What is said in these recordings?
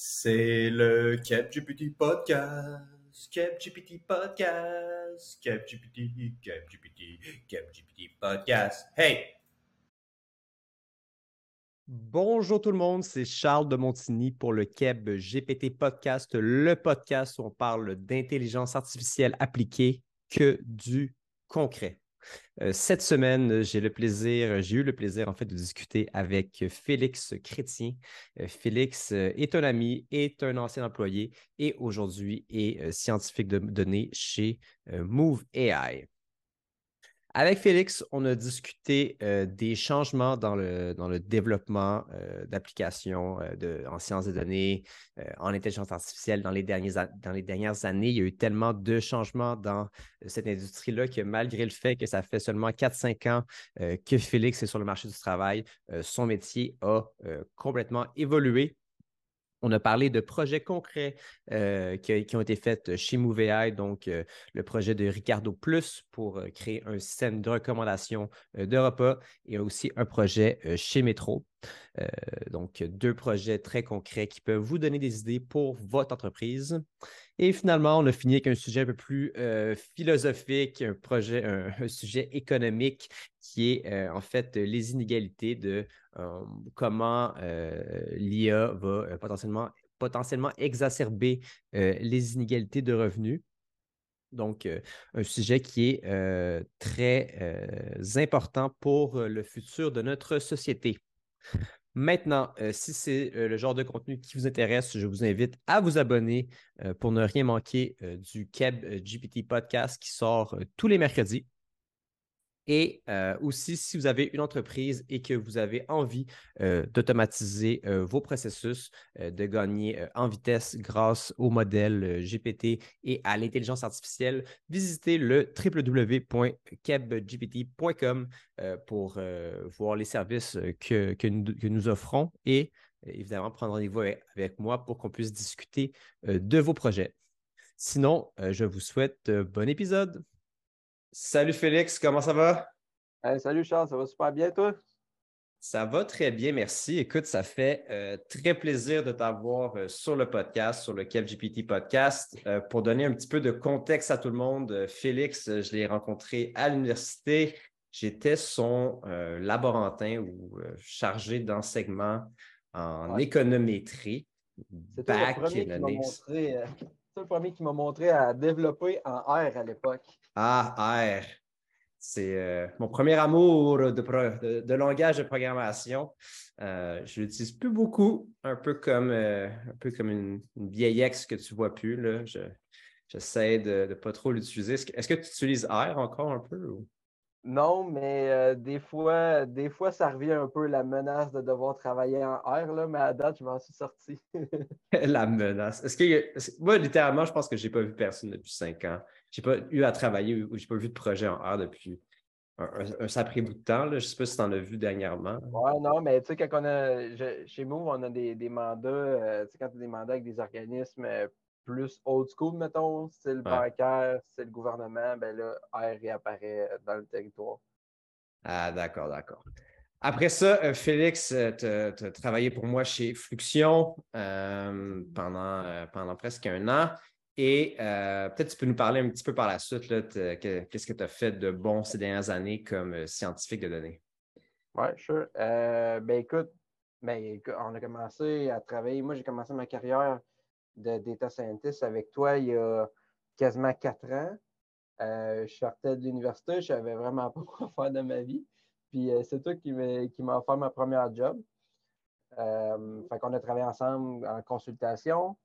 C'est le CapGPT Podcast. CapGPT Podcast. CapGPT, CapGPT, CapGPT Podcast. Hey! Bonjour tout le monde, c'est Charles de Montigny pour le Keb GPT Podcast, le podcast où on parle d'intelligence artificielle appliquée que du concret. Euh, cette semaine, j'ai eu le plaisir en fait de discuter avec Félix Chrétien. Euh, Félix euh, est un ami, est un ancien employé et aujourd'hui est scientifique de données chez Move AI. Avec Félix, on a discuté euh, des changements dans le, développement euh, d'applications euh, en sciences de données, en intelligence artificielle dans les, dans les dernières années. Il y a eu tellement de changements dans cette industrie-là que malgré le fait que ça fait seulement 4-5 ans que Félix est sur le marché du travail, son métier a complètement évolué. On a parlé de projets concrets euh, qui, ont été faits chez MoveAI, donc euh, le projet de Ricardo Plus pour euh, créer un système de recommandation de repas et aussi un projet chez Metro. donc, deux projets très concrets qui peuvent vous donner des idées pour votre entreprise. Et finalement, on a fini avec un sujet un peu plus philosophique, un projet, un, sujet économique qui est en fait les inégalités de comment l'IA va potentiellement, potentiellement exacerber les inégalités de revenus. Donc, un sujet qui est très important pour le futur de notre société. Maintenant, si c'est le genre de contenu qui vous intéresse, je vous invite à vous abonner pour ne rien manquer du Keb GPT podcast qui sort tous les mercredis. Et euh, aussi, si vous avez une entreprise et que vous avez envie euh, d'automatiser euh, vos processus, de gagner en vitesse grâce au modèle GPT et à l'intelligence artificielle, visitez le www.kebgpt.com pour voir les services que, nous, offrons et évidemment prendre rendez-vous avec moi pour qu'on puisse discuter de vos projets. Sinon, je vous souhaite bon épisode. Salut Félix, comment ça va? salut Charles, ça va super bien toi? Ça va très bien, merci. Écoute, ça fait euh, très plaisir de t'avoir euh, sur le podcast, sur le GPT Podcast. Euh, pour donner un petit peu de contexte à tout le monde, Félix, je l'ai rencontré à l'université. J'étais son laborantin ou chargé d'enseignement en économétrie. C'est le premier qui m'a montré à développer en R à l'époque. Ah, R. C'est euh, mon premier amour de, langage de programmation. Euh, je l'utilise plus beaucoup, un peu comme, euh, un peu comme une, vieille ex que tu ne vois plus. Là. j'essaie de ne pas trop l'utiliser. Est-ce que, tu utilises R encore un peu? Non, mais euh, des, fois, des fois, ça revient un peu la menace de devoir travailler en R, là, mais à date, je m'en suis sorti. la menace. Est-ce que moi, littéralement, je pense que je n'ai pas vu personne depuis cinq ans. Je n'ai pas eu à travailler ou je n'ai pas vu de projet en R depuis un, sacré bout de temps. Je ne sais pas si tu en as vu dernièrement. Oui, non, mais tu sais, quand on a chez Move, on a des, mandats, euh, tu sais, quand tu as des mandats avec des organismes euh, plus old school, mettons, c'est le bancaire, c'est le gouvernement, ben là, R réapparaît dans le territoire. Ah, d'accord, d'accord. Après ça, euh, Félix, euh, tu as travaillé pour moi chez Fluxion euh, pendant, pendant presque un an. Et peut-être tu peux nous parler un petit peu par la suite, qu'est-ce que tu as fait de bon ces dernières années comme scientifique de données? Oui, sure. ben écoute, ben, on a commencé à travailler. Moi, j'ai commencé ma carrière de data scientist avec toi il y a quasiment quatre ans. Euh, je sortais de l'université, je savais vraiment pas quoi faire de ma vie. Puis euh, c'est toi qui m'a offert ma première job. Euh, fait qu'on a travaillé ensemble en consultation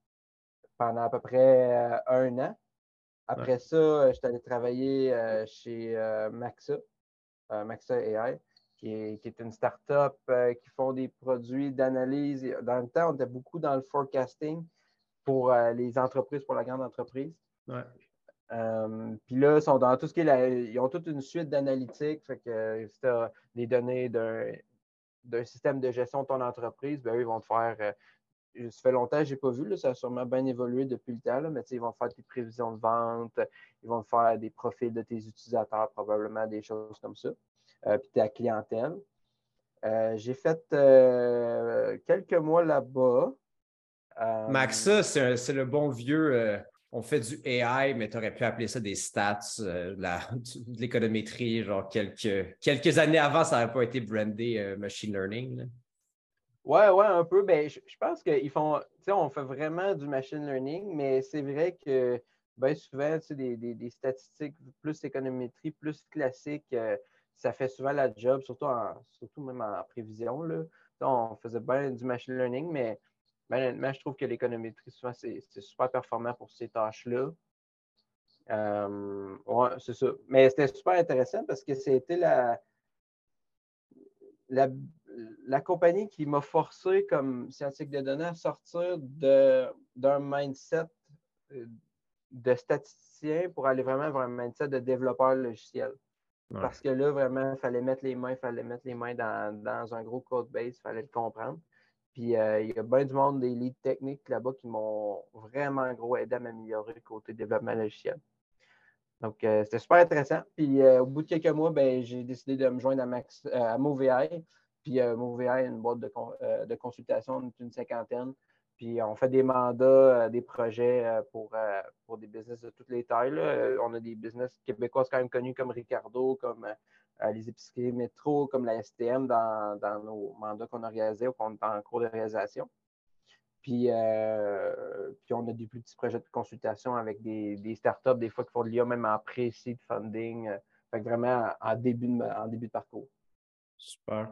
pendant à peu près un an. Après ça, je suis allé travailler chez Maxa, Maxa AI, qui est, qui est une start-up qui font des produits d'analyse. Dans le temps, on était beaucoup dans le forecasting pour euh, les entreprises, pour la grande entreprise. Euh, puis là, ils sont dans tout ce qui est ils ont toute une suite d'analytiques. Fait que si tu as des données d'un système de gestion de ton entreprise, ben, eux, ils vont te faire. Euh, ça fait longtemps que je n'ai pas vu, ça a sûrement bien évolué depuis le temps, mais ils vont faire tes prévisions de vente, ils vont faire des profils de tes utilisateurs, probablement des choses comme ça, puis ta clientèle. j'ai fait quelques mois là-bas. Euh, Maxa, c'est le bon vieux. Euh, on fait du AI, mais tu aurais pu appeler ça des stats, euh, de l'économétrie. Genre, quelques, quelques années avant, ça n'aurait pas été brandé machine learning. Ouais, ouais, un peu. Ben, je, pense qu'ils font, tu sais, on fait vraiment du machine learning, mais c'est vrai que bien souvent, tu sais, des, statistiques plus économétrie, plus classiques, ça fait souvent la job, surtout, surtout même en prévision. Là. On faisait bien du machine learning, mais honnêtement, je trouve que l'économétrie, souvent, c'est super performant pour ces tâches-là. Euh, c'est ça. Mais c'était super intéressant parce que c'était la, la, compagnie qui m'a forcé, comme scientifique de données, à sortir d'un mindset euh, de statisticien pour aller vraiment vers un mindset de développeur logiciel. Parce que là, vraiment, il fallait mettre les mains, il fallait mettre les mains dans, un gros code base, il fallait le comprendre. Puis euh, il y a bien du monde des leads techniques là-bas qui m'ont vraiment gros aidé à m'améliorer côté développement logiciel. Donc, euh, c'était super intéressant. Puis euh, au bout de quelques mois, ben, j'ai décidé de me joindre à, Max, à MoveAI. Puis MoveAI, une boîte de, de consultation d'une cinquantaine. Puis on fait des mandats, euh, des projets euh, pour, euh, pour des business de toutes les tailles. On a des business québécois quand même connus comme Ricardo, comme les épiceries métro, comme la STM dans, nos mandats qu'on a réalisés ou qu'on est en cours de réalisation. Puis, puis on a des petits projets de consultation avec des, startups, des fois qui font de l'IA même en pré-seed funding. Fait vraiment en début en début de parcours. Super.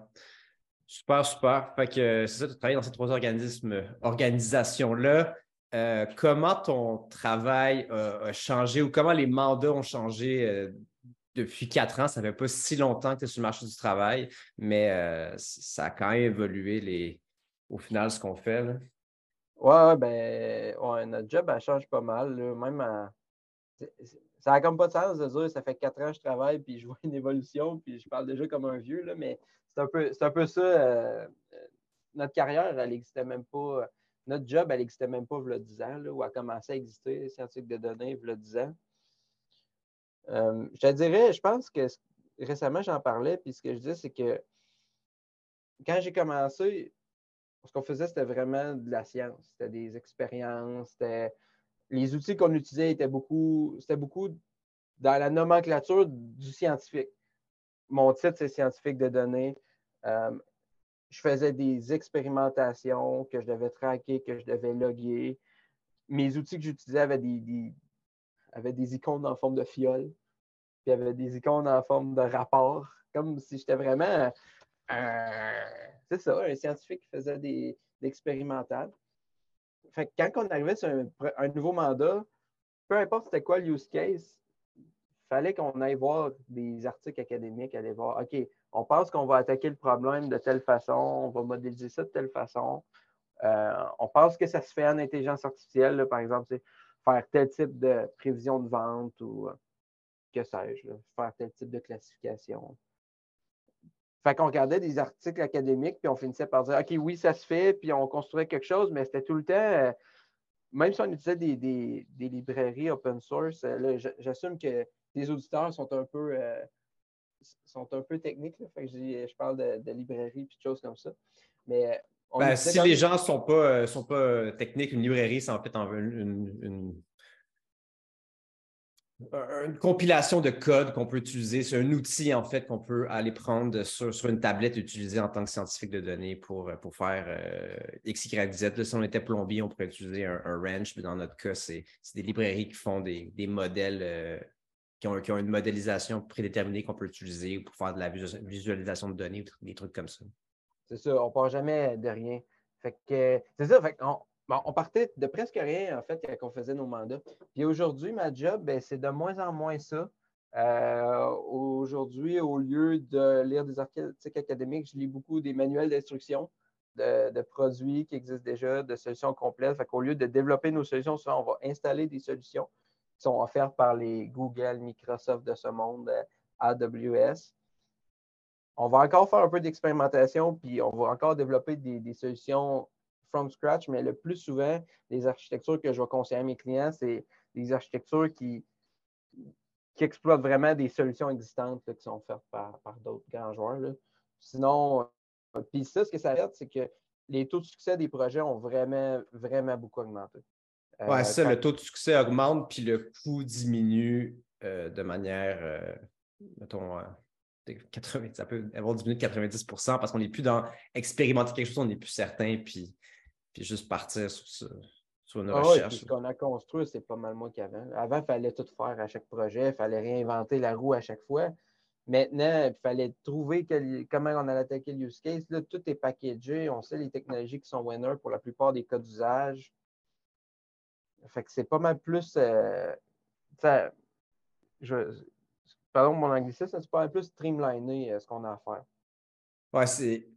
Super, super. Fait que c'est ça, tu travailles dans ces trois organismes, organisations-là. Euh, comment ton travail a changé ou comment les mandats ont changé euh, depuis quatre ans? Ça ne fait pas si longtemps que tu es sur le marché du travail, mais euh, ça a quand même évolué les... au final ce qu'on fait. Là. Ouais, ben, notre job, change pas mal. Même Ça n'a comme pas de sens de dire ça fait quatre ans que je travaille puis je vois une évolution puis je parle déjà comme un vieux, là, mais c'est un, peu, un peu ça. Euh, notre carrière, elle n'existait même pas. Notre job, elle n'existait même pas il y a 10 ans, là, elle a commencé à exister, scientifique de données, il y a 10 ans. Euh, je te dirais, je pense que récemment, j'en parlais, puis ce que je disais, c'est que quand j'ai commencé, ce qu'on faisait, c'était vraiment de la science. C'était des expériences. Les outils qu'on utilisait étaient beaucoup, c'était beaucoup dans la nomenclature du scientifique mon titre, c'est scientifique de données. Euh, je faisais des expérimentations que je devais traquer, que je devais loguer. Mes outils que j'utilisais avaient des, avaient des icônes en forme de fiole, puis avaient des icônes en forme de rapport, comme si j'étais vraiment c'est ça, un scientifique qui faisait des, expérimentales. Quand on arrivait sur un, un nouveau mandat, peu importe c'était quoi le use case, fallait qu'on aille voir des articles académiques, aller voir, OK, on pense qu'on va attaquer le problème de telle façon, on va modéliser ça de telle façon. Euh, on pense que ça se fait en intelligence artificielle, par exemple, faire tel type de prévision de vente ou euh, que sais-je, faire tel type de classification. Fait qu'on regardait des articles académiques, puis on finissait par dire OK, oui, ça se fait, puis on construisait quelque chose, mais c'était tout le temps, euh, même si on utilisait des, librairies open source, j'assume que les auditeurs sont un peu, euh, sont un peu techniques. Fait que je, parle de, de librairie et de choses comme ça. Mais ben, si les gens ne sont pas, euh, sont pas euh, techniques, une librairie, c'est en fait une, une, une, compilation de code qu'on peut utiliser. C'est un outil, en fait, qu'on peut aller prendre sur, sur, une tablette et utiliser en tant que scientifique de données pour, pour faire X, Y, Z. si on était plombier, on pourrait utiliser un, wrench, mais dans notre cas, c'est des librairies qui font des, des modèles qui ont, une modélisation prédéterminée qu'on peut utiliser pour faire de la visualisation de données des trucs comme ça. C'est ça, on ne part jamais de rien. Fait que c'est ça, on, partait de presque rien en fait quand on faisait nos mandats. Puis aujourd'hui, ma job, ben, c'est de moins en moins ça. Euh, aujourd'hui, au lieu de lire des articles académiques, je lis beaucoup des manuels d'instruction de, produits qui existent déjà, de solutions complètes. Fait qu'au lieu de développer nos solutions, souvent, on va installer des solutions sont offertes par les Google, Microsoft de ce monde, euh, AWS. On va encore faire un peu d'expérimentation, puis on va encore développer des, solutions from scratch, mais le plus souvent, les architectures que je vais conseiller à mes clients, c'est des architectures qui, qui exploitent vraiment des solutions existantes qui sont faites par, d'autres grands joueurs. Sinon, euh, puis ça, ce que ça aide, c'est que les taux de succès des projets ont vraiment, vraiment beaucoup augmenté. Euh, ouais, ça, le taux de succès augmente, puis le coût diminue euh, de manière, euh, mettons, 80, ça peut avoir diminué de 90% parce qu'on n'est plus dans expérimenter quelque chose, on n'est plus certain, puis, puis juste partir sur, sur une ah recherche. ce qu'on a construit, c'est pas mal moins qu'avant. Avant, il fallait tout faire à chaque projet, il fallait réinventer la roue à chaque fois. Maintenant, il fallait trouver comment on allait attaquer le use case. Là, tout est packagé. On sait les technologies qui sont winners pour la plupart des cas d'usage. Fait que c'est pas mal plus. Euh, pardon, mon anglicisme, c'est pas mal plus streamliné euh, ce qu'on a à faire. Ouais, c'est.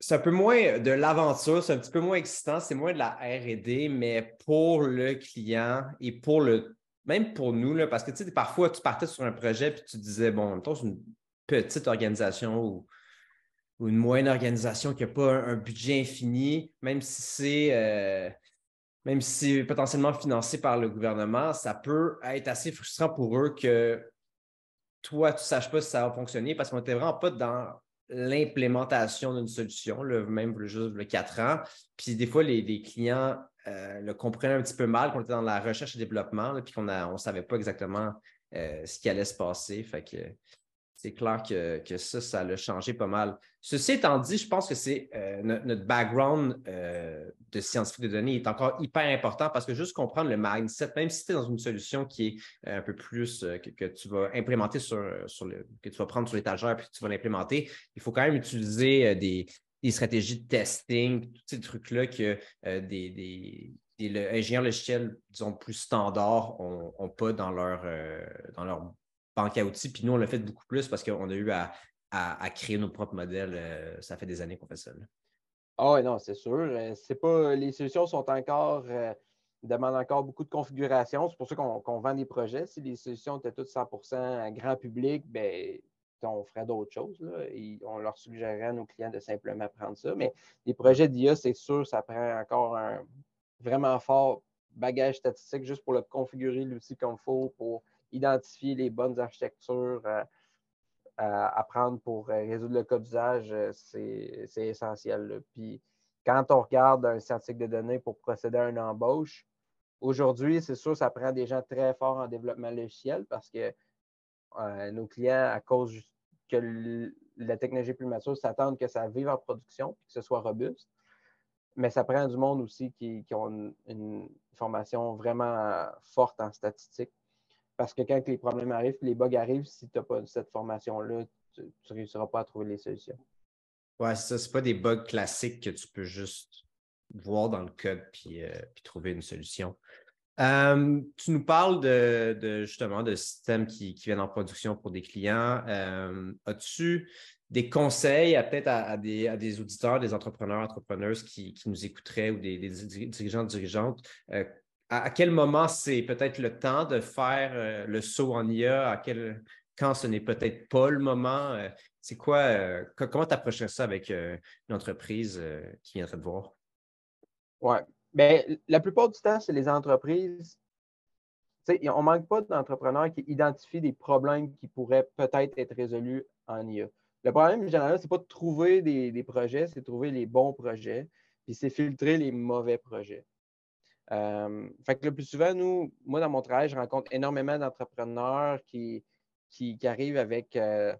C'est un peu moins de l'aventure, c'est un petit peu moins excitant, c'est moins de la RD, mais pour le client et pour le. Même pour nous, là, parce que tu sais, parfois, tu partais sur un projet et tu disais, bon, temps, c'est une petite organisation ou, une moyenne organisation qui n'a pas un, budget infini, même si c'est. Euh, même si c'est potentiellement financé par le gouvernement, ça peut être assez frustrant pour eux que toi, tu ne saches pas si ça va fonctionner parce qu'on n'était vraiment pas dans l'implémentation d'une solution, même juste le quatre ans. Puis des fois, les, clients euh, le comprenaient un petit peu mal, qu'on était dans la recherche et développement, puis qu'on ne savait pas exactement euh, ce qui allait se passer. Fait que c'est clair que, ça, ça l'a changé pas mal. Ceci étant dit, je pense que c'est euh, notre, background euh, de scientifique de données est encore hyper important parce que juste comprendre le mindset, même si tu es dans une solution qui est euh, un peu plus que, tu vas implémenter sur, le, que tu vas prendre sur l'étagère puis que tu vas l'implémenter, il faut quand même utiliser des, stratégies de testing, tous ces trucs-là que des, ingénieurs logiciels, disons, plus standards n'ont pas dans leur, dans leur banque à outils. Puis nous, on l'a fait beaucoup plus parce qu'on a eu à, créer nos propres modèles. Euh, ça fait des années qu'on fait ça. Ah oui, non, c'est sûr. Euh, c'est pas, les solutions sont encore, euh, demandent encore beaucoup de configuration. C'est pour ça qu'on vend des projets. Si les solutions étaient toutes 100% grand public, ben, on ferait d'autres choses. on leur suggérerait à nos clients de simplement prendre ça. Mais les projets d'IA, c'est sûr, ça prend encore un vraiment fort bagage statistique juste pour le configurer l'outil comme il faut, pour identifier les bonnes architectures euh, à, prendre pour euh, résoudre le cas d'usage, euh, c'est essentiel. Puis quand on regarde un scientifique de données pour procéder à une embauche, aujourd'hui, c'est sûr, ça prend des gens très forts en développement logiciel parce que nos clients, à cause que la technologie plus mature, s'attendent que ça vive en production et que ce soit robuste. Mais ça prend du monde aussi qui, qui ont une, formation vraiment forte en statistique parce que quand les problèmes arrivent, les bugs arrivent, si tu n'as pas cette formation-là, tu ne réussiras pas à trouver les solutions. Ouais, ça, c'est pas des bugs classiques que tu peux juste voir dans le code puis, euh, trouver une solution. Euh, tu nous parles de, justement de systèmes qui, viennent en production pour des clients. Euh, as-tu des conseils à peut-être à, des, auditeurs, des entrepreneurs, entrepreneuses qui, nous écouteraient ou des, des dirigeants, dirigeantes à, quel moment c'est peut-être le temps de faire euh, le saut en IA, à quel, quand ce n'est peut-être pas le moment? Euh, c'est quoi, euh, comment tu approcherais ça avec une entreprise qui viendrait te voir? Oui. Bien, la plupart du temps, c'est les entreprises. on ne manque pas d'entrepreneurs qui identifient des problèmes qui pourraient peut-être être résolus en IA. Le problème, général, ce n'est pas de trouver des, des projets, c'est de trouver les bons projets, puis c'est filtrer les mauvais projets. Fait que le plus souvent, nous, moi, dans mon travail, je rencontre énormément d'entrepreneurs qui, qui, arrivent avec, euh,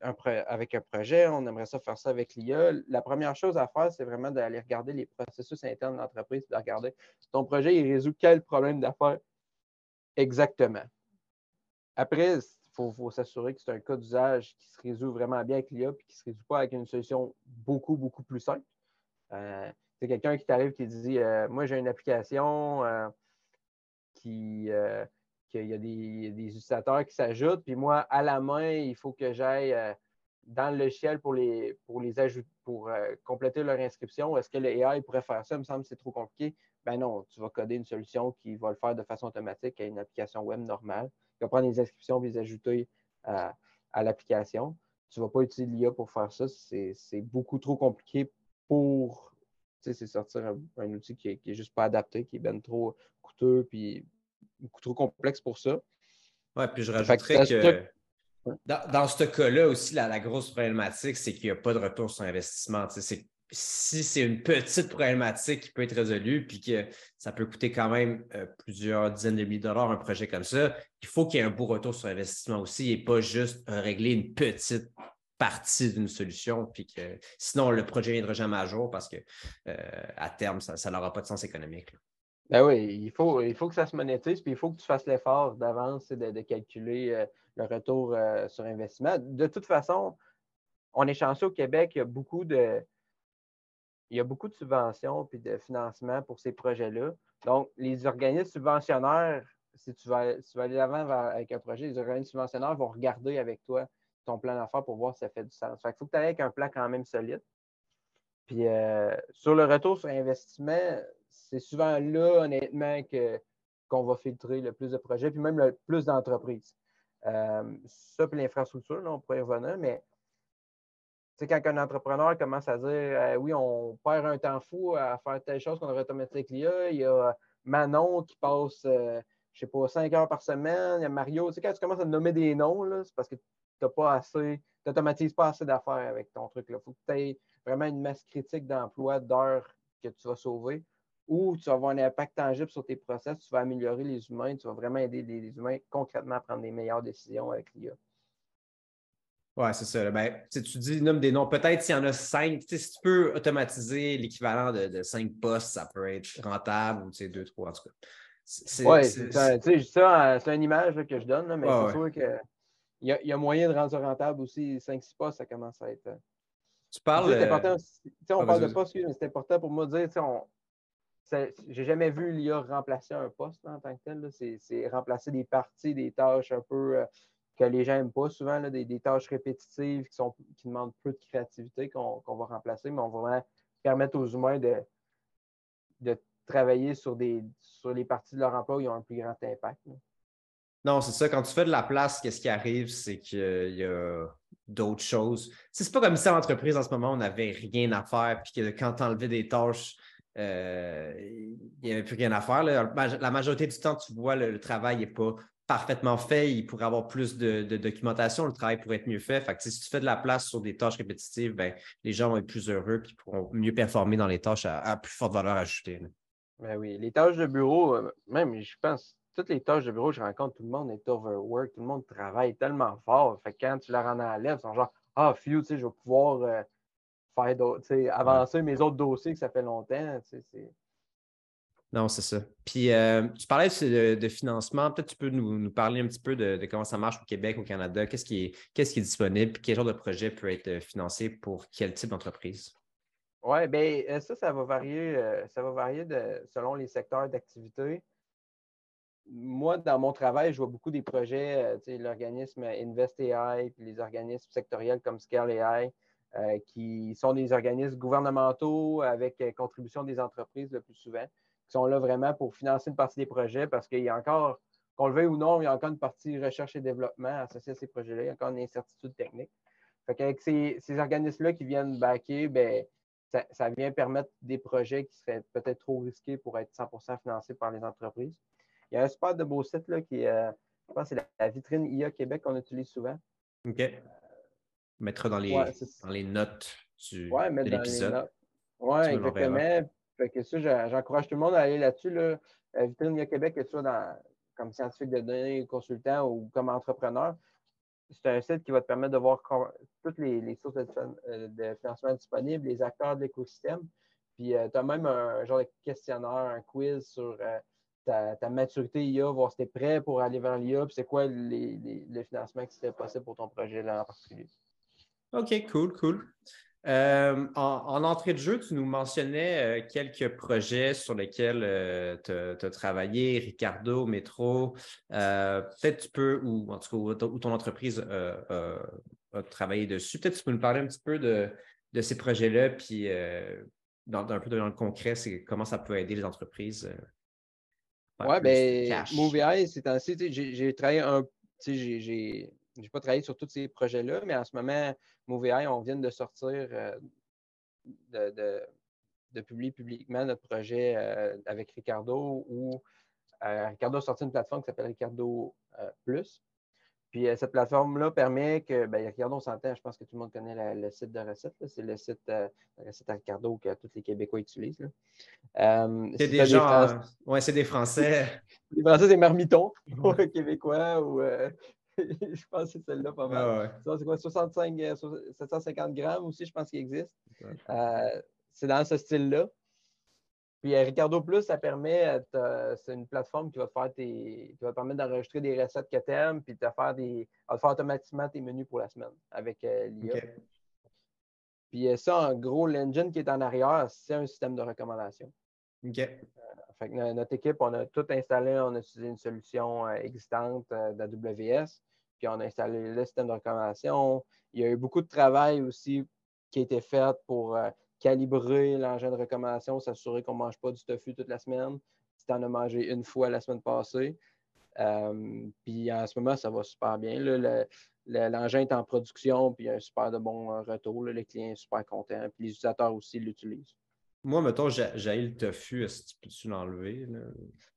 un avec un projet. On aimerait ça faire ça avec l'IA. La première chose à faire, c'est vraiment d'aller regarder les processus internes de l'entreprise, de regarder ton projet, il résout quel problème d'affaires? Exactement. Après, il faut, s'assurer que c'est un cas d'usage qui se résout vraiment bien avec l'IA et qui ne se résout pas avec une solution beaucoup, beaucoup plus simple. Euh, c'est quelqu'un qui t'arrive qui dit euh, Moi, j'ai une application euh, qui. Euh, il y a des, utilisateurs qui s'ajoutent, puis moi, à la main, il faut que j'aille dans le logiciel pour les, pour les ajouter, pour compléter leur inscription. Est-ce que le AI pourrait faire ça? Il me semble que c'est trop compliqué. Ben non, tu vas coder une solution qui va le faire de façon automatique à une application web normale. Tu vas prendre les inscriptions et les ajouter à, l'application. Tu ne vas pas utiliser l'IA pour faire ça. C'est beaucoup trop compliqué pour c'est sortir un, outil qui est, juste pas adapté, qui est bien trop coûteux, puis beaucoup trop complexe pour ça. Oui, puis je rajouterais que, dans, ce cas-là aussi, la, grosse problématique, c'est qu'il n'y a pas de retour sur investissement. Si c'est une petite problématique qui peut être résolue, puis que ça peut coûter quand même euh, plusieurs dizaines de milliers de dollars un projet comme ça, il faut qu'il y ait un beau retour sur investissement aussi et pas juste régler une petite partie d'une solution, puis que sinon le projet ne viendra jamais à jour parce que euh, à terme, ça n'aura pas de sens économique. Ben oui, il faut, il faut que ça se monétise, puis il faut que tu fasses l'effort d'avance de, de, calculer euh, le retour sur investissement. De toute façon, on est chanceux au Québec, il y a beaucoup de, il y a beaucoup de subventions et de financement pour ces projets-là. Donc, les organismes subventionnaires, si tu vas, aller l'avant avec un projet, les organismes subventionnaires vont regarder avec toi ton plan d'affaires pour voir si ça fait du sens. il faut que tu ailles avec un plan quand même solide. Puis euh, sur le retour sur investissement, c'est souvent là, honnêtement, que, qu'on va filtrer le plus de projets, puis même le plus d'entreprises. Euh, ça, puis l'infrastructure, on pourrait y revenir, mais sais, quand un entrepreneur commence à dire euh, oui, on perd un temps fou à faire telle chose qu'on aurait automatique l'IA, il y a Manon qui passe, euh, je ne sais pas, cinq heures par semaine, il y a Mario. Tu sais, quand tu commences à nommer des noms, c'est parce que tu pas assez, tu n'automatises pas assez d'affaires avec ton truc. Il faut que tu aies vraiment une masse critique d'emploi, d'heures que tu vas sauver, ou tu vas avoir un impact tangible sur tes process, tu vas améliorer les humains, tu vas vraiment aider les humains concrètement à prendre des meilleures décisions avec l'IA. Oui, c'est ça. Ben, tu dis, nomme des noms. Peut-être s'il y en a cinq, si tu peux automatiser l'équivalent de, cinq postes, ça peut être rentable ou deux, trois en tout cas. Oui, c'est ça, c'est une image que je donne, mais c'est sûr qu'il y, y, a moyen de rendre ça rentable aussi. Cinq, six postes, ça commence à être. Euh, tu parles. C'est important. on ah, parle de postes, mais c'est important pour moi de dire, on, j'ai jamais vu l'IA remplacer un poste en tant que tel. C'est remplacer des parties, des tâches un peu. Euh, que les gens n'aiment pas souvent, des, tâches répétitives qui, sont, qui demandent peu de créativité qu'on va remplacer, mais on va vraiment permettre aux humains de, de travailler sur, des, sur les parties de leur emploi où ils ont un plus grand impact. Non, c'est ça. Quand tu fais de la place, qu'est-ce qui arrive, c'est qu'il y a d'autres choses. C'est pas comme si en entreprise en ce moment, on n'avait rien à faire, puis que quand tu enlevais des tâches, euh, il n'y avait plus rien à faire. La majorité du temps, tu vois, le, travail n'est pas parfaitement fait, il pourrait avoir plus de, documentation, le travail pourrait être mieux fait. fait si tu fais de la place sur des tâches répétitives, ben, les gens vont être plus heureux et pourront mieux performer dans les tâches à, plus forte valeur ajoutée. Ben oui, les tâches de bureau, euh, même, je pense, toutes les tâches de bureau, je rencontre, tout le monde est overwork, tout le monde travaille tellement fort. Fait quand tu leur en enlèves, ils sont genre, ah, few, tu sais, je vais pouvoir euh, faire avancer mes autres dossiers que ça fait longtemps. Tu sais, non, c'est ça. Puis, euh, tu parlais de, financement. Peut-être tu peux nous, parler un petit peu de, comment ça marche au Québec, au Canada. Qu'est-ce qui, est, qui est disponible? Puis quel genre de projet peut être euh, financé pour quel type d'entreprise? Oui, bien, euh, ça, ça va varier, ça va varier selon les secteurs d'activité. Moi, dans mon travail, je vois beaucoup des projets, l'organisme InvestAI, puis les organismes sectoriels comme Scale AI, qui sont des organismes gouvernementaux avec contribution des entreprises le plus souvent qui sont là vraiment pour financer une partie des projets parce qu'il y a encore, qu'on le veuille ou non, il y a encore une partie recherche et développement associée à ces projets-là. Il y a encore une incertitude technique. Fait Avec ces, organismes-là qui viennent backer, ben, ça, vient permettre des projets qui seraient peut-être trop risqués pour être 100% financés par les entreprises. Il y a un super de beau site là, qui euh, je pense c'est la, vitrine IA Québec qu'on utilise souvent. OK. Mettre dans les, dans les notes du, de l'épisode. Oui, exactement. Fait que ça, j'encourage tout le monde à aller là-dessus. Là. Euh, Vitrine Québec, que tu sois dans, comme scientifique de données, consultant ou comme entrepreneur, c'est un site qui va te permettre de voir toutes les, sources euh, de, financement disponibles, les acteurs de l'écosystème. Puis euh, tu as même un, genre de questionnaire, un quiz sur ta, maturité IA, voir si tu es prêt pour aller vers l'IA, puis c'est quoi les, les, le financement qui serait possible pour ton projet là en particulier? OK, cool, cool. Euh, en, entrée de jeu, tu nous mentionnais euh, quelques projets sur lesquels euh, tu as, travaillé, Ricardo, Métro. Peut-être tu peux, ou en tout cas, où ton entreprise a travaillé dessus. Peut-être tu peux nous parler un petit peu de, ces projets-là, puis dans, un peu dans le concret, c'est comment ça peut aider les entreprises. Oui, bien, MovieEye, c'est ainsi, j'ai travaillé un. J'ai je n'ai pas travaillé sur tous ces projets-là, mais en ce moment, MovieEye, on vient de sortir, euh, de, publier publiquement notre projet euh, avec Ricardo, où euh, Ricardo a sorti une plateforme qui s'appelle Ricardo Plus. Puis euh, cette plateforme-là permet que, ben, Ricardo, on s'entend, je pense que tout le monde connaît le site de recettes. C'est le site euh, de recettes à Ricardo que tous les Québécois utilisent. Euh, c'est des gens. ouais, c'est des Français. les Français, c'est marmitons pour les Québécois ou. je pense que c'est celle-là pas mal. C'est quoi, 65, 750 grammes aussi, je pense qu'il existe. c'est dans ce style-là. Puis euh, Ricardo Plus, ça permet, c'est une plateforme qui va te faire tes, qui va te permettre d'enregistrer des recettes que tu aimes, puis de te faire des, va faire automatiquement tes menus pour la semaine avec euh, l'IA. Puis euh, ça, en gros, l'engine qui est en arrière, c'est un système de recommandation. OK. fait que notre équipe, on a tout installé, on a utilisé une solution existante d'AWS, puis on a installé le système de recommandation. Il y a eu beaucoup de travail aussi qui a été fait pour calibrer l'engin de recommandation, s'assurer qu'on ne mange pas du tofu toute la semaine. Si tu en as mangé une fois la semaine passée. Euh, puis en ce moment, ça va super bien. L'engin est en production, puis il y a un super de bon euh, retour. Le client est super content, puis les utilisateurs aussi l'utilisent. Moi, mettons, j'ai le tofu, est-ce que tu peux-tu l'enlever?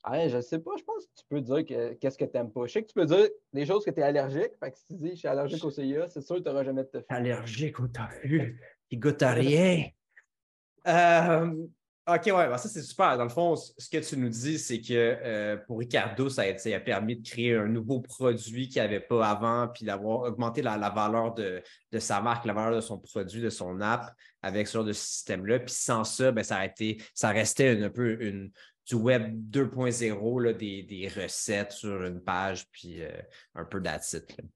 Ah, je ne sais pas, je pense que tu peux dire qu'est-ce que tu n'aimes pas. Je sais que tu peux dire des choses que tu es allergique. Fait que si tu dis je suis allergique au CIA, c'est sûr que tu n'auras jamais de tofu. Allergique au tofu, il goûte à rien. Euh, OK, ouais, bah, ça c'est super. Dans le fond, ce que tu nous dis, c'est que euh, pour Ricardo, ça a, permis de créer un nouveau produit qu'il n'y avait pas avant, puis d'avoir augmenté la, valeur de, sa marque, la valeur de son produit, de son app avec ce genre de système-là. Puis sans ça, ben, ça, a été, ça restait un peu une, du web 2.0, des, des, recettes sur une page, puis euh, un peu d'attitude.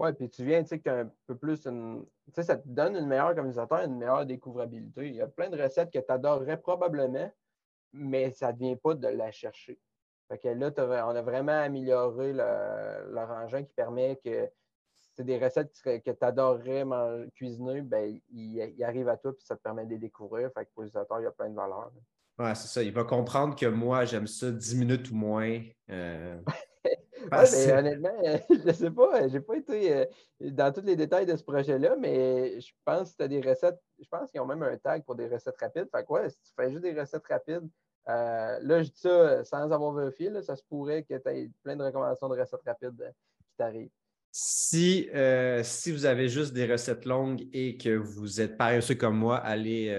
Oui, puis tu viens, tu sais, que tu un peu plus une. Tu sais, ça te donne une meilleure communicateur, une meilleure découvrabilité. Il y a plein de recettes que tu adorerais probablement, mais ça ne vient pas de la chercher. Fait que là, on a vraiment amélioré le, leur engin qui permet que c'est des recettes que tu adorerais cuisiner, ben, ils, arrivent à toi puis ça te permet de les découvrir. Fait que pour l'utilisateur, il y a plein de valeurs. Oui, c'est ça. Il va comprendre que moi, j'aime ça 10 minutes ou moins. Euh, Ouais, honnêtement, je ne sais pas, je n'ai pas été euh, dans tous les détails de ce projet-là, mais je pense que tu as des recettes, je pense qu'ils ont même un tag pour des recettes rapides. Fait quoi, si tu fais juste des recettes rapides, euh, là, je dis ça sans avoir vérifié, ça se pourrait que tu aies plein de recommandations de recettes rapides euh, qui t'arrivent. Si, si vous avez juste des recettes longues et que vous êtes paresseux comme moi, allez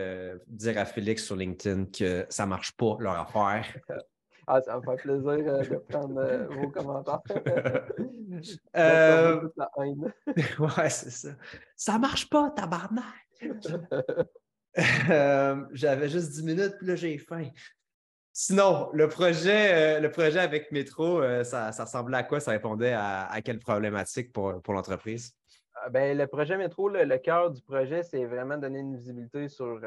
dire à Félix sur LinkedIn que ça ne marche pas leur affaire. Ah, ça me fait plaisir euh, de prendre euh, vos commentaires. euh... ouais, c'est ça. Ça marche pas, tabarnak! euh, J'avais juste 10 minutes, puis là, j'ai faim. Sinon, le projet, euh, le projet avec Métro, ça, ça, ressemblait à quoi? Ça répondait à, à quelle problématique pour, pour l'entreprise? Ah, ben, le projet Métro, le, le cœur du projet, c'est vraiment donner une visibilité sur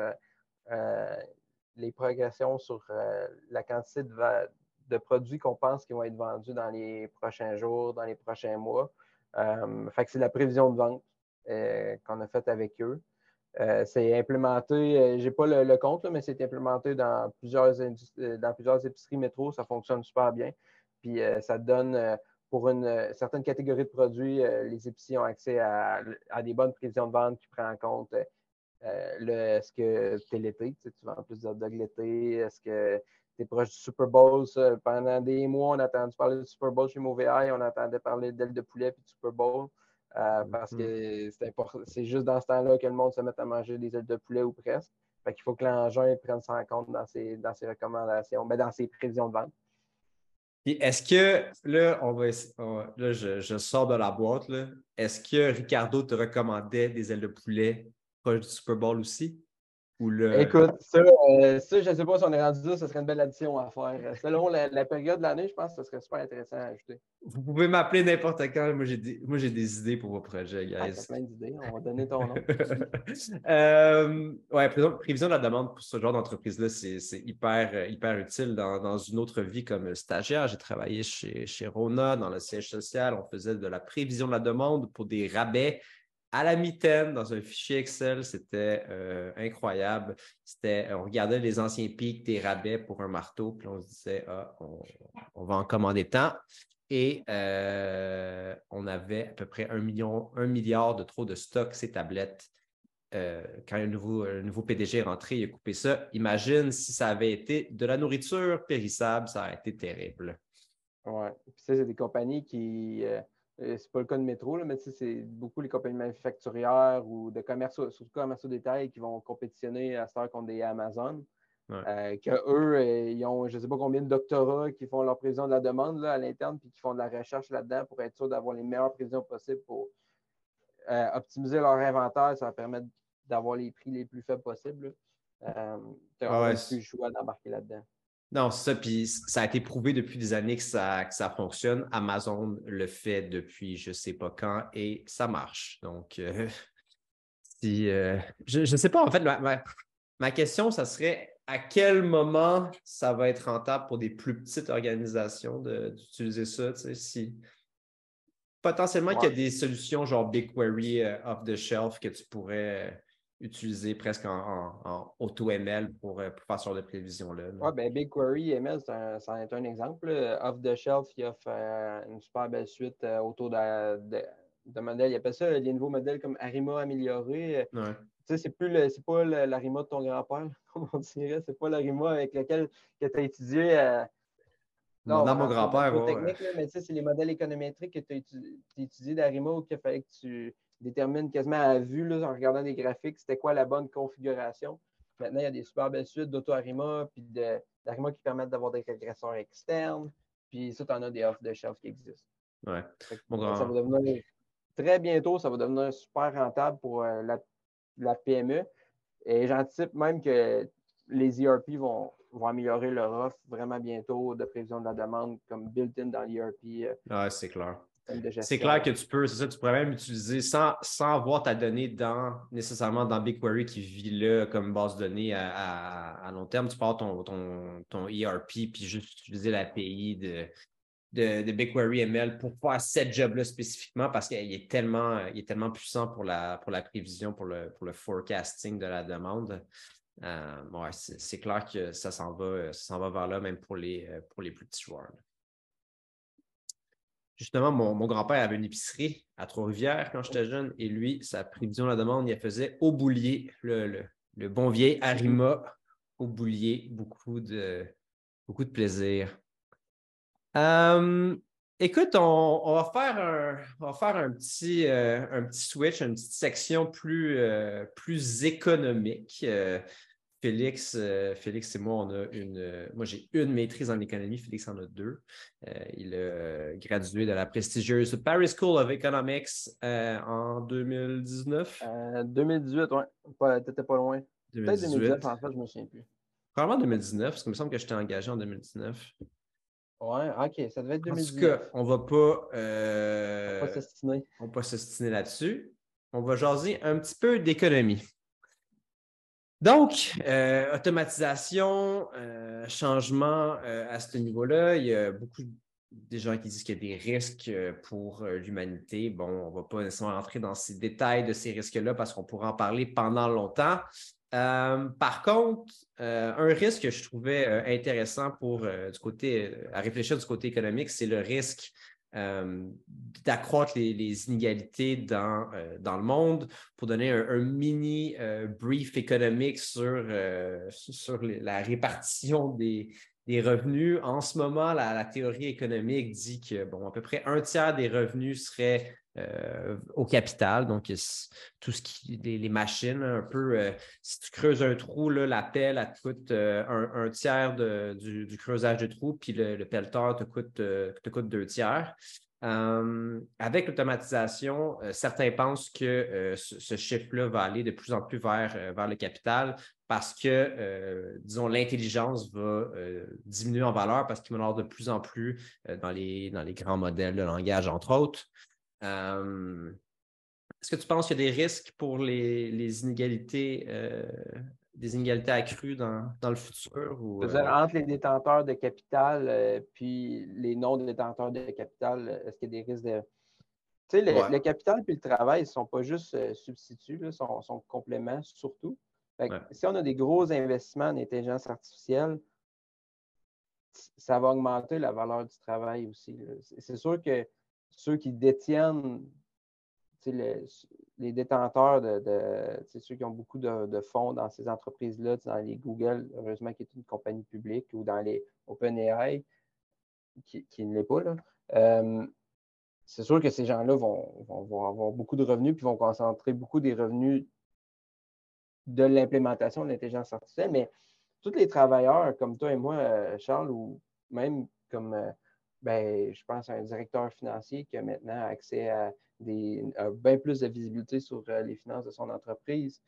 les progressions sur euh, la quantité de, produits qu'on pense qui vont être vendus dans les prochains jours, dans les prochains mois. Euh, c'est la prévision de vente euh, qu'on a faite avec eux. c'est implémenté, j'ai pas le, compte, mais c'est implémenté dans plusieurs, épiceries métro. Ça fonctionne super bien. Puis ça donne pour une certaine catégorie de produits, les épiciers ont accès à, des bonnes prévisions de vente qui prennent en compte est-ce que tu es l'été, tu, vends plus de hot dog l'été? Est-ce que tu es proche du Super Bowl? Pendant des mois, on a entendu parler du Super Bowl chez Mauvais on entendait parler d'ailes de poulet et du Super Bowl. Euh, parce que mm-hmm. c'est juste dans ce temps-là que le monde se met à manger des ailes de poulet ou presque. Fait qu'il faut que l'engin prenne ça en compte dans ses, dans ses recommandations, mais ben, dans ses prévisions de vente. Est-ce que, là, on va, là je, je, sors de la boîte, est-ce que Ricardo te recommandait des ailes de poulet proche du Super Bowl aussi? Ou le... Écoute, euh, ça, je ne sais pas si on est rendu là, ce serait une belle addition à faire. Selon la, période de l'année, je pense que ce serait super intéressant à ajouter. Vous pouvez m'appeler n'importe quand. Moi, j'ai des, des idées pour vos projets, ah, guys. plein d'idées. On va donner ton nom. euh, ouais, prévision de la demande pour ce genre d'entreprise-là, c'est hyper, euh, hyper utile. Dans, dans, une autre vie comme stagiaire, j'ai travaillé chez, chez Rona, dans le siège social. On faisait de la prévision de la demande pour des rabais à la mitaine dans un fichier Excel. C'était euh, incroyable. C'était, on regardait les anciens pics des rabais pour un marteau, puis on se disait, ah, on, va en commander tant. Et euh, on avait à peu près un, million, un milliard de trop de stock, ces tablettes. Euh, quand un nouveau, un nouveau PDG est rentré, il a coupé ça. Imagine si ça avait été de la nourriture périssable, ça aurait été terrible. Oui. Puis ça, c'est des compagnies qui c'est pas le cas de métro, mais c'est beaucoup les compagnies manufacturières ou de commerce, surtout commerce au détail, qui vont compétitionner à cette heure contre des Amazon. Euh, que eux, euh, ils ont je ne sais pas combien de doctorats qui font leur prévision de la demande là, à l'interne, puis qui font de la recherche là-dedans pour être sûr d'avoir les meilleures prévisions possibles pour euh, optimiser leur inventaire. Ça va permettre d'avoir les prix les plus faibles possibles. tu n'as ah plus le choix d'embarquer là-dedans. Non, c'est ça. Puis ça a été prouvé depuis des années que ça, que ça fonctionne. Amazon le fait depuis je ne sais pas quand et ça marche. Donc, si, je ne sais pas, en fait, ma, ma question, ça serait à quel moment ça va être rentable pour des plus petites organisations d'utiliser ça? Si potentiellement qu'il y a des solutions genre BigQuery euh, off the shelf que tu pourrais euh, utiliser presque en, auto-ML pour, euh, pour, faire ce genre de prévision-là. Oui, ben BigQuery ML, c'est un, un, exemple. Off the shelf, il offre une super belle suite autour de, de, modèles. Il appelle ça des nouveaux modèles comme Arima amélioré. Ouais sais, c'est plus le, c'est pas l'arima de ton grand-père, comme on dirait. C'est pas l'arima avec lequel tu as étudié. Euh, non, mon grand-père. technique, mais c'est les modèles économétriques que tu as étudiés d'Arima où il fallait que tu détermines quasiment à vue, là, en regardant des graphiques, c'était quoi la bonne configuration. Maintenant, il y a des super belles suites d'auto-Arima puis d'Arima qui permettent d'avoir des régresseurs externes. Puis ça, tu en as des off-the-shelf qui existent. Ouais. Ça va devenir, très bientôt, ça va devenir super rentable pour euh, la la PME. Et j'anticipe même que les ERP vont, vont améliorer leur offre vraiment bientôt de prévision de la demande comme built-in dans l'ERP. Euh, ah, c'est clair. C'est clair que tu peux, c'est ça, tu pourrais même utiliser sans, sans avoir ta donnée dans, nécessairement dans BigQuery qui vit là comme base de données à, long terme. Tu peux avoir ton, ton, ton ERP puis juste utiliser l'API de, de, BigQuery ML pour faire cette job-là spécifiquement parce qu'il est tellement, il est tellement puissant pour la, pour la prévision, pour le, pour le forecasting de la demande. Euh, c'est clair que ça s'en va, ça va vers là, même pour les, pour les plus petits joueurs. Justement, mon, grand-père avait une épicerie à Trois-Rivières quand j'étais jeune, et lui, sa prévision de la demande, il faisait au boulier, le, bon vieil Arima au boulier, beaucoup de, beaucoup de plaisir. Euh, écoute, on, va faire un, va faire un, petit, euh, un petit switch, une petite section plus, euh, plus économique. Félix, Félix et moi, on a une. moi, j'ai une maîtrise en économie. Félix en a deux. il a gradué de la prestigieuse Paris School of Economics en 2019. 2018, oui. T'étais pas loin. Peut-être 2019, en fait, je me souviens plus. Probablement 2019, parce qu'il me semble que j'étais engagé en 2019. Ouais, OK, ça devait être 2019. En tout cas, on va pas. Euh, on va pas s'estiner là-dessus. On va jaser un petit peu d'économie. Donc, euh, automatisation, euh, changement à ce niveau-là. Il y a beaucoup de gens qui disent qu'il y a des risques pour l'humanité. Bon, on ne va pas nécessairement rentrer dans ces détails de ces risques-là parce qu'on pourra en parler pendant longtemps. Euh, par contre, euh, un risque que je trouvais euh, intéressant pour du côté, à réfléchir du côté économique, c'est le risque d'accroître les, inégalités dans, dans le monde. Pour donner un, mini brief économique sur, sur la répartition des, des revenus. En ce moment, la, théorie économique dit que bon, à peu près un tiers des revenus seraient euh, au capital, donc tout ce qui, les, machines, un peu, euh, si tu creuses un trou, là, la pelle, elle te coûte euh, un, tiers du, creusage de trou, puis le, le pelleteur te coûte, te coûte deux tiers. Avec l'automatisation, certains pensent que ce, chiffre-là va aller de plus en plus vers, vers le capital parce que, disons, l'intelligence va diminuer en valeur parce qu'il va y avoir de plus en plus dans, les, dans les grands modèles de langage, entre autres. Euh, est-ce que tu penses qu'il y a des risques pour les, inégalités, euh, des inégalités accrues dans, le futur? Ou, euh? entre les détenteurs de capital puis les non-détenteurs de capital, est-ce qu'il y a des risques de. Tu sais, le, capital et le travail ne sont pas juste substituts, ils sont, sont, compléments surtout. Si on a des gros investissements en intelligence artificielle, ça va augmenter la valeur du travail aussi. C'est sûr que ceux qui détiennent, les détenteurs de, ceux qui ont beaucoup de, fonds dans ces entreprises-là, dans les Google, heureusement qui est une compagnie publique, ou dans les OpenAI, qui, ne l'est pas. Euh, c'est sûr que ces gens-là vont, vont, avoir beaucoup de revenus, puis vont concentrer beaucoup des revenus de l'implémentation de l'intelligence artificielle, mais tous les travailleurs comme toi et moi, euh, Charles, ou même comme, euh, ben, je pense, un directeur financier qui a maintenant accès à, des, bien plus de visibilité sur euh, les finances de son entreprise,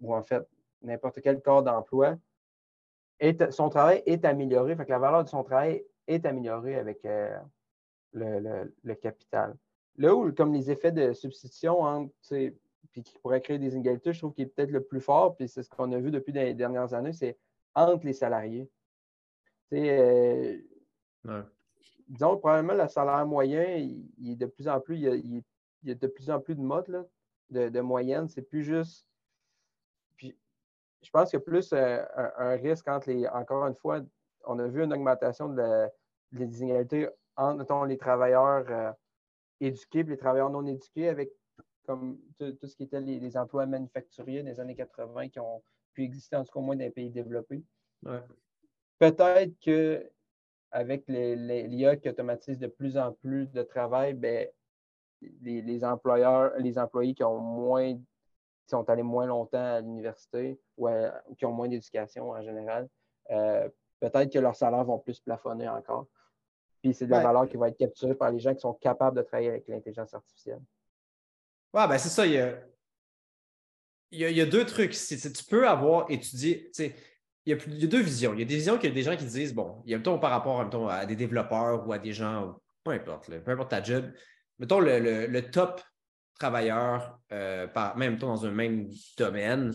ou en fait, n'importe quel corps d'emploi, son travail est amélioré, la valeur de son travail est améliorée avec le, capital. Là où, comme les effets de substitution puis qui pourrait créer des inégalités, je trouve qu'il est peut-être le plus fort, puis c'est ce qu'on a vu depuis les dernières années, c'est entre les salariés. Euh, disons, probablement, le salaire moyen, il, est de plus en plus, il, y a, de plus en plus de modes de, moyenne. C'est plus juste. Puis, je pense qu'il y a plus euh, un, risque entre les. Encore une fois, on a vu une augmentation de des inégalités entre les travailleurs euh, éduqués et les travailleurs non éduqués avec comme tout, ce qui était les, emplois manufacturiers des années 80 qui ont pu exister en tout cas au moins dans les pays développés. Peut-être que avec l'IA qui automatise de plus en plus de travail, ben, les, employeurs, les employés qui ont moins qui sont allés moins longtemps à l'université ou qui ont moins d'éducation en général, euh, peut-être que leurs salaires vont plus plafonner encore. Puis c'est de la valeur qui va être capturée par les gens qui sont capables de travailler avec l'intelligence artificielle. Ouais, ben c'est ça. Il y, a, il, y a, deux trucs. tu peux avoir étudié. Il y, a, deux visions. Il y a des visions qu'il y a des gens qui disent bon, il y a mettons par rapport à des développeurs ou à des gens, peu importe, peu importe ta job, mettons le, le, top travailleur, euh, même dans un même domaine,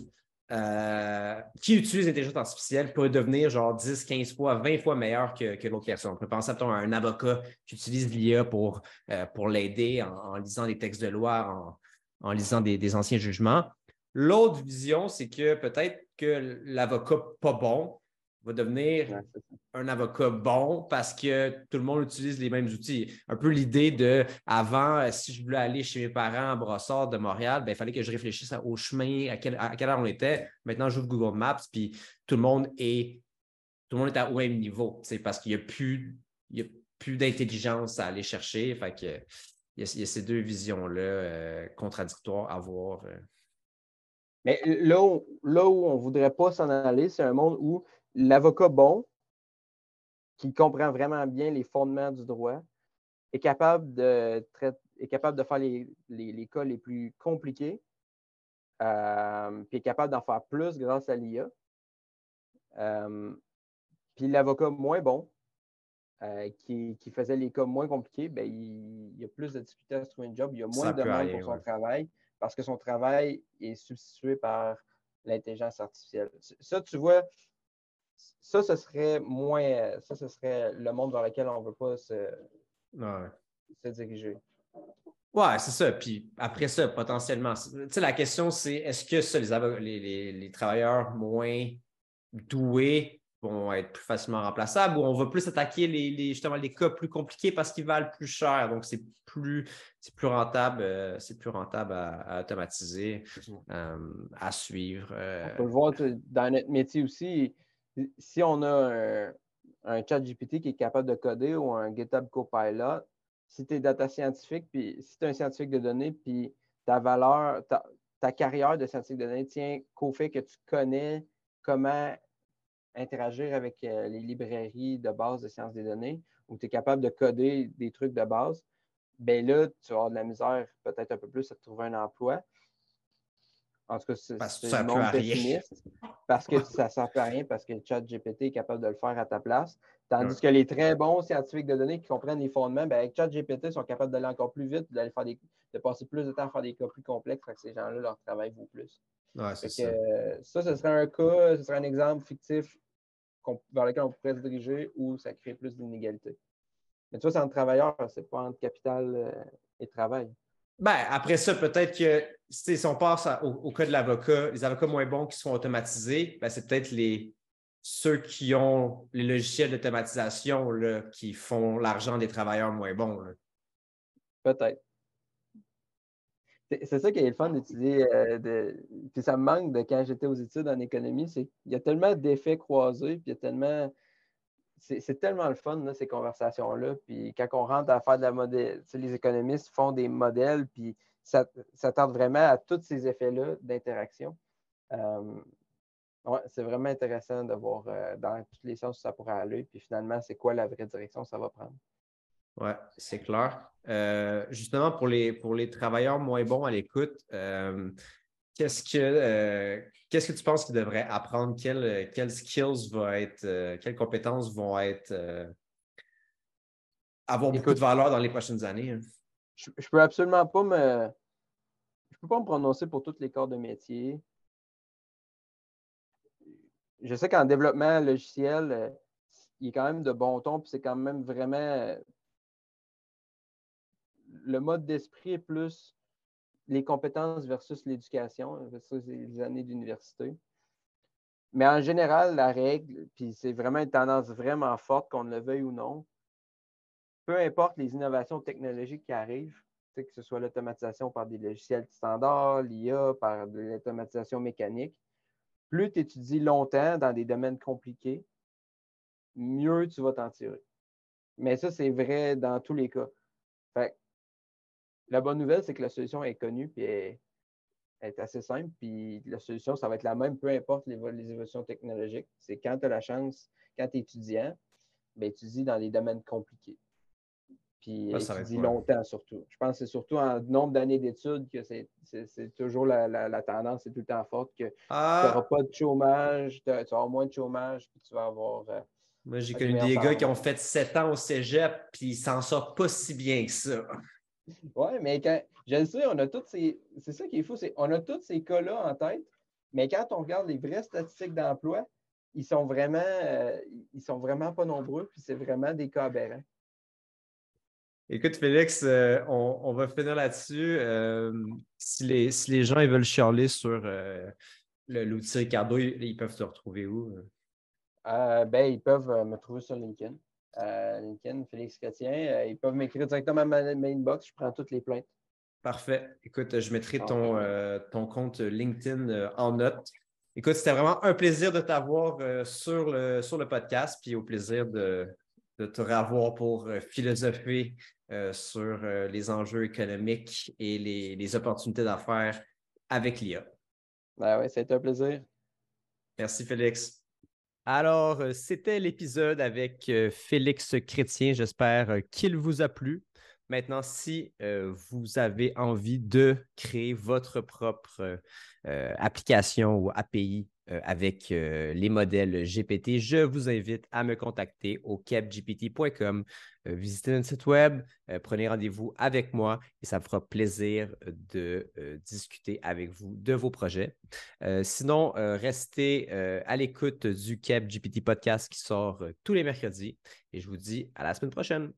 euh, qui utilise l'intelligence artificielle pourrait devenir genre 10, 15 fois, 20 fois meilleur que, l'autre personne. On peut penser à, un avocat qui utilise l'IA pour, euh, pour l'aider en, lisant des textes de loi, en, en lisant des, anciens jugements. L'autre vision, c'est que peut-être que l'avocat pas bon va devenir un avocat bon parce que tout le monde utilise les mêmes outils. Un peu l'idée de avant, si je voulais aller chez mes parents à Brossard de Montréal, ben, il fallait que je réfléchisse au chemin, à, quelle heure on était. Maintenant, j'ouvre Google Maps, puis tout le monde est tout le monde est au même niveau. C'est parce qu'il n'y a plus, plus d'intelligence à aller chercher. Fait que il y, a, ces deux visions-là euh, contradictoires à voir. Euh. Mais là où, là où on ne voudrait pas s'en aller, c'est un monde où l'avocat bon, qui comprend vraiment bien les fondements du droit, est capable de, est capable de faire les, les, cas les plus compliqués, euh, puis est capable d'en faire plus grâce à l'IA. puis l'avocat moins bon, euh, qui, faisait les cas moins compliqués, ben, il, y a plus de difficultés à se trouver un job, il y a moins de demande pour son travail parce que son travail est substitué par l'intelligence artificielle. Ça, tu vois, ça, ce serait moins, ça, ce serait le monde vers lequel on ne veut pas se, diriger. Ouais, c'est ça. Puis après ça, potentiellement, la question, c'est est-ce que ça, les, les, travailleurs moins doués vont être plus facilement remplaçables ou on va plus attaquer les, justement les cas plus compliqués parce qu'ils valent plus cher. Donc, c'est plus, plus rentable, euh, c'est plus rentable à, automatiser, euh, à suivre. Euh. On peut le voir dans notre métier aussi. Si on a un, chat GPT qui est capable de coder ou un GitHub Copilot, si tu es data scientifique, puis si tu es un scientifique de données, puis ta valeur, ta, ta carrière de scientifique de données tient qu'au fait que tu connais comment interagir avec euh, les librairies de base de sciences des données où tu es capable de coder des trucs de base, bien là, tu vas avoir de la misère peut-être un peu plus à trouver un emploi. En tout cas, c'est un monde pessimiste. Parce que ça ne sert à rien, parce que le chat GPT est capable de le faire à ta place. Tandis que les très bons scientifiques de données qui comprennent les fondements, bien, avec chat GPT, sont capables d'aller encore plus vite, d'aller faire des, de passer plus de temps à faire des cas plus complexes. que ces gens-là, leur travail vaut plus. Ouais, ça. ça, ce serait un cas, ce serait un exemple fictif vers lequel on pourrait se diriger où ça crée plus d'inégalités. Mais tu vois, c'est entre travailleurs, c'est pas entre capital euh, et travail. Ben, après ça, peut-être que si on passe au, cas de l'avocat, les avocats moins bons qui sont automatisés, ben, c'est peut-être les ceux qui ont les logiciels d'automatisation qui font l'argent des travailleurs moins bons. Peut-être. C'est ça qui est le fun d'étudier. Euh, puis ça me manque de quand j'étais aux études en économie, c'est y a tellement d'effets croisés, puis il y a tellement. c'est tellement le fun, ces conversations-là. Puis quand on rentre à faire de la modèle, les économistes font des modèles, puis ça, ça tente vraiment à tous ces effets-là d'interaction. Euh, c'est vraiment intéressant de voir euh, dans toutes les sens où ça pourrait aller, puis finalement, c'est quoi la vraie direction que ça va prendre. Oui, c'est clair. Euh, justement, pour les, pour les travailleurs moins bons à l'écoute, qu'est-ce que qu'est-ce que tu penses qu'ils devraient apprendre? Quelles, skills vont être, quelles compétences vont être avoir beaucoup de valeur dans les prochaines années? Hein? Je, ne peux absolument pas me. Je peux pas me prononcer pour tous les corps de métier je sais qu'en développement logiciel, euh, il est quand même de bon ton, puis c'est quand même vraiment. Le mode d'esprit est plus les compétences versus l'éducation, versus les années d'université. Mais en général, la règle, puis c'est vraiment une tendance vraiment forte, qu'on le veuille ou non, peu importe les innovations technologiques qui arrivent, que ce soit l'automatisation par des logiciels standards, l'IA, par de l'automatisation mécanique, plus tu étudies longtemps dans des domaines compliqués, mieux tu vas t'en tirer. Mais ça, c'est vrai dans tous les cas. La bonne nouvelle, c'est que la solution est connue et est, assez simple. Puis la solution, ça va être la même, peu importe les, les évolutions technologiques. C'est quand tu as la chance, quand tu es étudiant, ben, étudie dans des domaines compliqués puis étudie longtemps surtout. Je pense que c'est surtout en nombre d'années d'études que c'est toujours la, tendance, c'est tout le temps forte que tu n'auras ah! pas de chômage, tu, vas avoir moins de chômage, puis tu vas avoir. Euh, Moi, j'ai connu des gars qui ont fait sept ans au cégep, puis ils s'en sortent pas si bien que ça. Oui, mais quand, je le sais, on a tous ces. C'est ça qui est fou, c'est on a tous ces cas-là en tête, mais quand on regarde les vraies statistiques d'emploi, ils sont vraiment, euh, ils sont vraiment pas nombreux, puis c'est vraiment des cas aberrants. Écoute, Félix, euh, on, va finir là-dessus. Euh, si, les, les gens ils veulent chialer sur l'outil Ricardo, ils, peuvent te retrouver où? ben, ils peuvent me trouver sur LinkedIn. LinkedIn, Félix Chrétien. ils peuvent m'écrire directement à ma, inbox. Je prends toutes les plaintes. Parfait. Écoute, je mettrai ton, ton compte LinkedIn en note. Écoute, c'était vraiment un plaisir de t'avoir sur, le, sur le podcast, puis au plaisir de, de te revoir pour philosopher euh, sur euh, les enjeux économiques et les, opportunités d'affaires avec l'IA. Ben oui, c'est un plaisir. Merci, Félix. Alors, euh, c'était l'épisode avec Félix Chrétien. J'espère qu'il vous a plu. Maintenant, si vous avez envie de créer votre propre application ou API euh, avec euh, les modèles GPT, je vous invite à me contacter au capgpt.com. Euh, visitez notre site web, prenez rendez-vous avec moi et ça me fera plaisir de discuter avec vous de vos projets. sinon, restez à l'écoute du CapGPT podcast qui sort tous les mercredis et je vous dis à la semaine prochaine.